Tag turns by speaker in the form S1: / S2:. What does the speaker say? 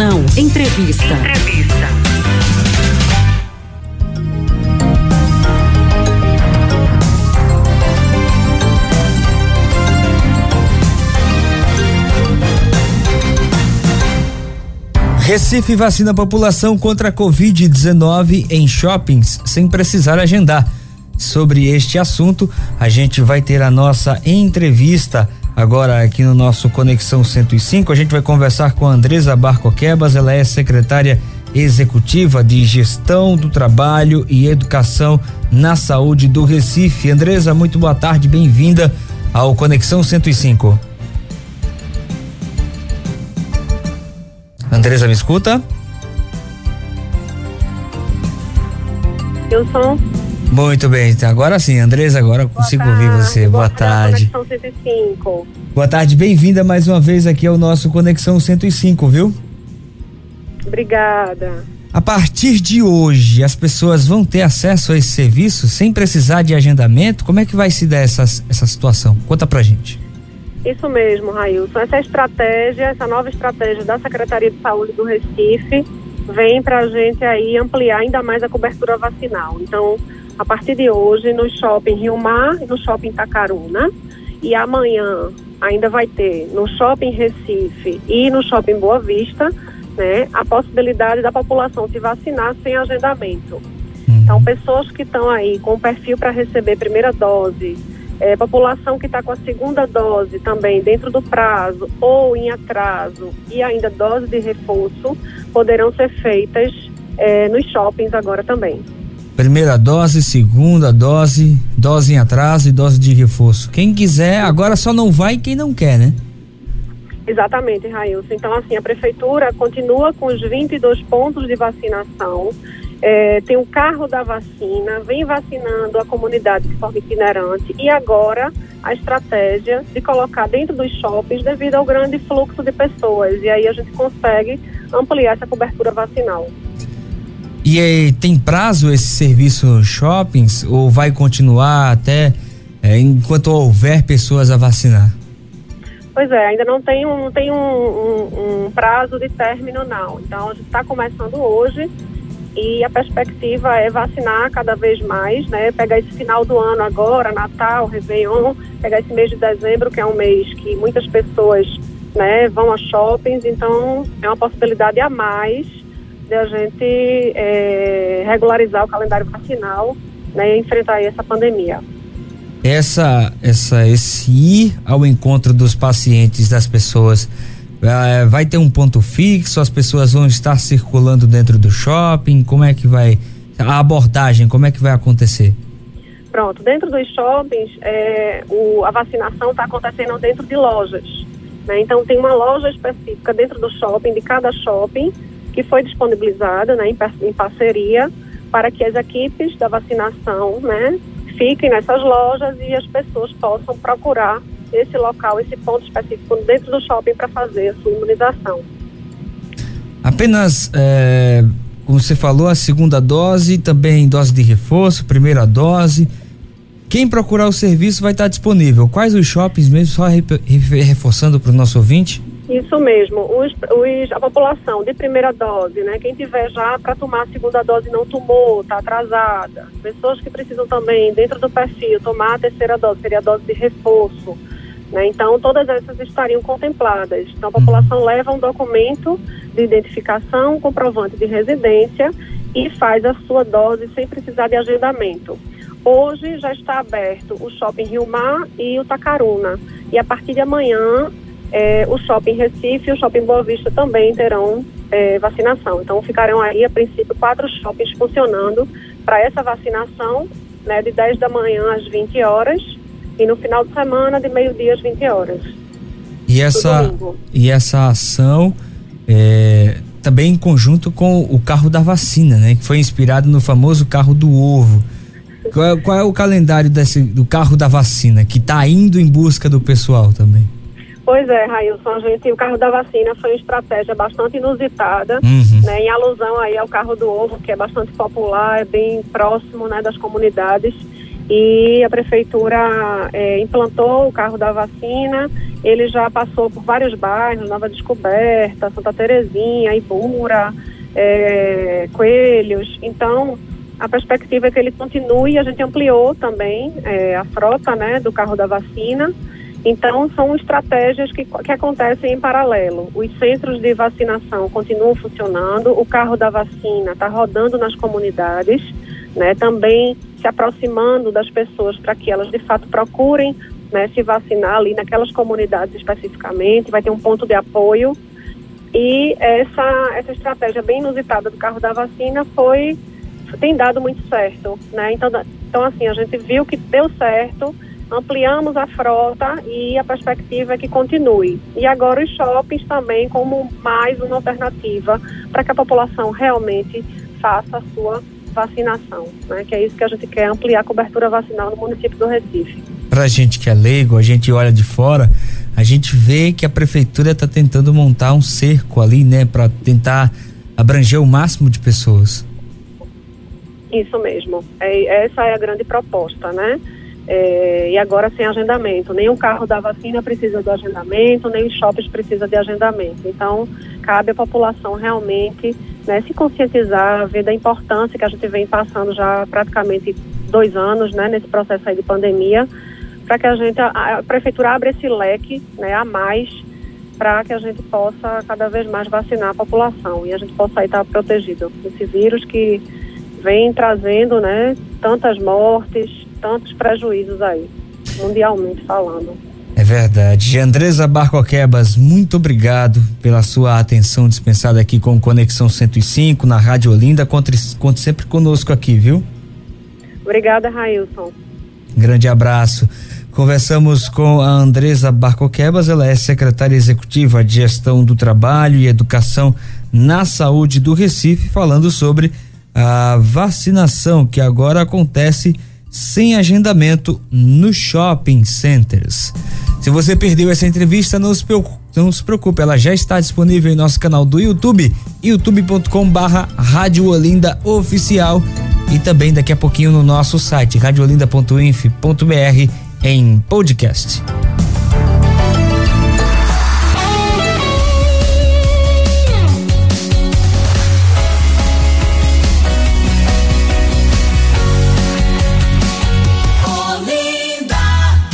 S1: Entrevista. Entrevista.
S2: Recife vacina a população contra a Covid-19 em shoppings sem precisar agendar. Sobre este assunto, a gente vai ter a nossa entrevista agora aqui no nosso Conexão 105. A gente vai conversar com a Andresa Barcoquebas, ela é secretária executiva de Gestão do Trabalho e Educação na Saúde do Recife. Andresa, muito boa tarde, bem-vinda ao Conexão 105. Andresa, me escuta?
S3: Eu sou.
S2: Muito bem, então agora sim, Andresa, agora eu consigo
S3: tarde,
S2: ouvir você. Boa,
S3: boa
S2: tarde.
S3: Conexão 105.
S2: Boa tarde, bem-vinda mais uma vez aqui ao nosso Conexão 105, viu?
S3: Obrigada.
S2: A partir de hoje, as pessoas vão ter acesso a esse serviço sem precisar de agendamento? Como é que vai se dar essa, essa situação? Conta pra gente.
S3: Isso mesmo, Railson. Essa estratégia, essa nova estratégia da Secretaria de Saúde do Recife vem para a gente aí ampliar ainda mais a cobertura vacinal. Então, a partir de hoje, no shopping Rio Mar e no shopping Tacaruna, e amanhã ainda vai ter no shopping Recife e no shopping Boa Vista, né, a possibilidade da população se vacinar sem agendamento.
S2: Uhum.
S3: Então, pessoas que estão aí com perfil para receber primeira dose, é, população que está com a segunda dose também dentro do prazo ou em atraso e ainda dose de reforço poderão ser feitas é, nos shoppings agora também.
S2: Primeira dose, segunda dose, dose em atraso e dose de reforço. Quem quiser, agora só não vai quem não quer, né?
S3: Exatamente, Railson. Então, assim, a prefeitura continua com os 22 pontos de vacinação. É, tem o carro da vacina, vem vacinando a comunidade de forma itinerante e agora a estratégia de colocar dentro dos shoppings devido ao grande fluxo de pessoas. E aí a gente consegue ampliar essa cobertura vacinal.
S2: E tem prazo esse serviço shoppings ou vai continuar até é, enquanto houver pessoas a vacinar?
S3: Pois é, ainda não tem um, tem um, um, um prazo de término, não. Então, a gente está começando hoje e a perspectiva é vacinar cada vez mais, né? Pegar esse final do ano agora, Natal, Réveillon, pegar esse mês de dezembro, que é um mês que muitas pessoas né, vão a shoppings, então é uma possibilidade a mais de a gente é, regularizar o calendário vacinal né, e enfrentar essa pandemia.
S2: Essa, essa, esse ir ao encontro dos pacientes, das pessoas, eh, vai ter um ponto fixo? As pessoas vão estar circulando dentro do shopping? Como é que vai a abordagem? Como é que vai acontecer?
S3: Pronto, dentro dos shoppings, é, o, a vacinação está acontecendo dentro de lojas. Né? Então, tem uma loja específica dentro do shopping, de cada shopping, que foi disponibilizada né, em, parceria para que as equipes da vacinação né, fiquem nessas lojas e as pessoas possam procurar esse local, esse ponto específico dentro do shopping para fazer a sua imunização.
S2: Apenas, é, como você falou, a segunda dose, também dose de reforço, primeira dose. Quem procurar o serviço vai estar disponível. Quais os shoppings mesmo, só reforçando para o nosso ouvinte?
S3: Isso mesmo, os, os, a população de primeira dose, né? Quem tiver já para tomar a segunda dose não tomou, está atrasada. Pessoas que precisam também, dentro do perfil, tomar a terceira dose, seria a dose de reforço. Né? Então, todas essas estariam contempladas. Então, a população leva um documento de identificação, comprovante de residência e faz a sua dose sem precisar de agendamento. Hoje já está aberto o Shopping Rio Mar e o Tacaruna. E a partir de amanhã é, o Shopping Recife e o Shopping Boa Vista também terão é, vacinação. Então ficarão aí, a princípio, quatro shoppings funcionando para essa vacinação, né, de 10 da manhã às 20 horas e no final de semana de meio-dia às 20 horas.
S2: E essa, e essa ação é, também em conjunto com o carro da vacina, né? Que foi inspirado no famoso carro do ovo. Qual é, qual é o calendário desse, do carro da vacina que está indo em busca do pessoal também?
S3: Pois é, Railson, a gente, o carro da vacina foi uma estratégia bastante inusitada,
S2: Uhum.
S3: né, em alusão aí ao carro do ovo, que é bastante popular, é bem próximo, né, das comunidades. E a prefeitura é, implantou o carro da vacina ele já passou por vários bairros, Nova Descoberta, Santa Terezinha, Ibura, é, Coelhos. Então, a perspectiva é que ele continue. A gente ampliou também é, a frota né, do carro da vacina. Então, são estratégias que, que acontecem em paralelo. Os centros de vacinação continuam funcionando, o carro da vacina está rodando nas comunidades, né, também se aproximando das pessoas para que elas de fato procurem né, se vacinar ali naquelas comunidades especificamente, vai ter um ponto de apoio. E essa, essa estratégia bem inusitada do carro da vacina foi tem dado muito certo, né? Então, então assim, a gente viu que deu certo, ampliamos a frota e a perspectiva é que continue. E agora os shoppings também como mais uma alternativa para que a população realmente faça a sua vacinação, né? Que é isso que a gente quer ampliar a cobertura vacinal no município do Recife
S2: pra gente que é leigo, a gente olha de fora, a gente vê que a prefeitura está tentando montar um cerco ali, né, para tentar abranger o máximo de pessoas.
S3: Isso mesmo. É, essa é a grande proposta, né? É, e agora sem agendamento. O carro da vacina precisa de agendamento, nem os shoppings precisa de agendamento. Então, cabe à população realmente né, se conscientizar, ver da importância que a gente vem passando já praticamente dois anos, né, nesse processo aí de pandemia, para que a gente, a, a, prefeitura abra esse leque né, a mais para que a gente possa cada vez mais vacinar a população e a gente possa estar protegido desse vírus que vem trazendo né, tantas mortes, tantos prejuízos aí, mundialmente falando.
S2: É verdade. Andresa Barcoquebas, muito obrigado pela sua atenção dispensada aqui com Conexão 105 na Rádio Olinda. Conte, conte sempre conosco aqui, viu?
S3: Obrigada, Railson.
S2: Grande abraço. Conversamos com a Andresa Barcoquebas, ela é secretária executiva de Gestão do Trabalho e Educação na Saúde do Recife, falando sobre a vacinação que agora acontece sem agendamento nos shopping centers. Se você perdeu essa entrevista, não se, não se preocupe, ela já está disponível em nosso canal do YouTube, youtube.com barra Rádio Olinda Oficial e também daqui a pouquinho no nosso site radiolinda.inf.br em podcast.